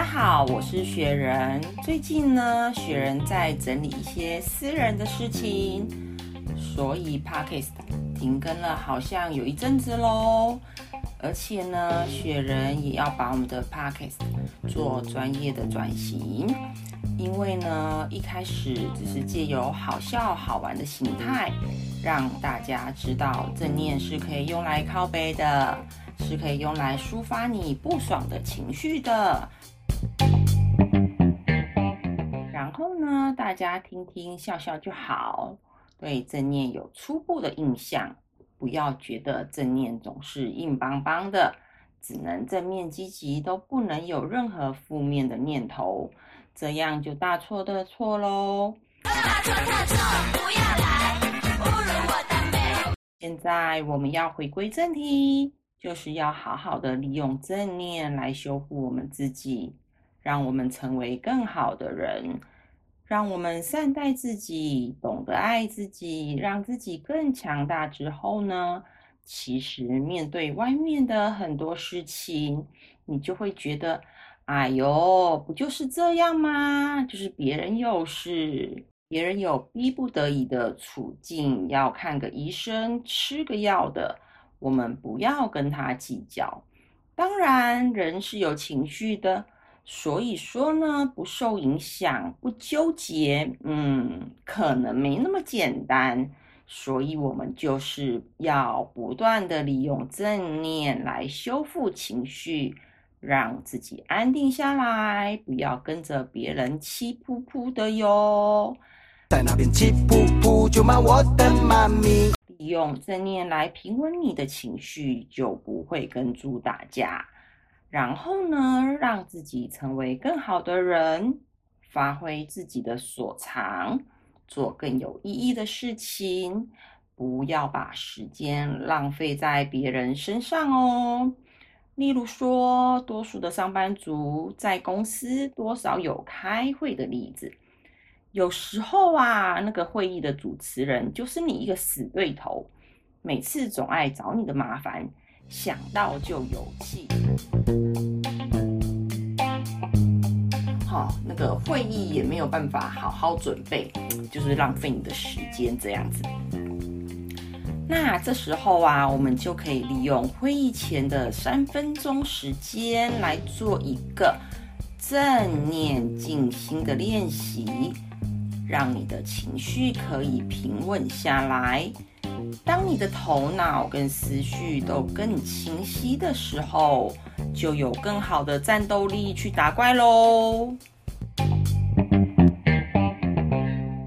大家好，我是雪人。最近呢，雪人在整理一些私人的事情，所以 Pockets 停更了，好像有一阵子喽。而且呢，雪人也要把我们的 Pockets 做专业的转型，因为呢，一开始只是借由好笑好玩的形态，让大家知道正念是可以用来靠背的，是可以用来抒发你不爽的情绪的。后呢，大家听听笑笑就好，对正念有初步的印象，不要觉得正念总是硬邦邦的，只能正面积极，都不能有任何负面的念头，这样就大错特错喽。大错特错，不要来侮辱我的美。现在我们要回归正题，就是要好好的利用正念来修复我们自己。让我们成为更好的人，让我们善待自己，懂得爱自己，让自己更强大。之后呢，其实面对外面的很多事情，你就会觉得，哎呦，不就是这样吗？就是别人有事，别人有逼不得已的处境，要看个医生、吃个药的，我们不要跟他计较。当然，人是有情绪的。所以说呢，不受影响，不纠结，嗯，可能没那么简单。所以，我们就是要不断的利用正念来修复情绪，让自己安定下来，不要跟着别人气扑扑的哟。在那边气扑扑，就骂我的妈咪。利用正念来平稳你的情绪，就不会跟猪打架。然后呢，让自己成为更好的人，发挥自己的所长，做更有意义的事情，不要把时间浪费在别人身上哦。例如说，多数的上班族在公司多少有开会的例子，有时候啊，那个会议的主持人就是你一个死对头，每次总爱找你的麻烦。想到就有气，好，那个会议也没有办法好好准备，就是浪费你的时间这样子。那这时候啊，我们就可以利用会议前的三分钟时间来做一个正念静心的练习，让你的情绪可以平稳下来。当你的头脑跟思绪都更清晰的时候，就有更好的战斗力去打怪喽。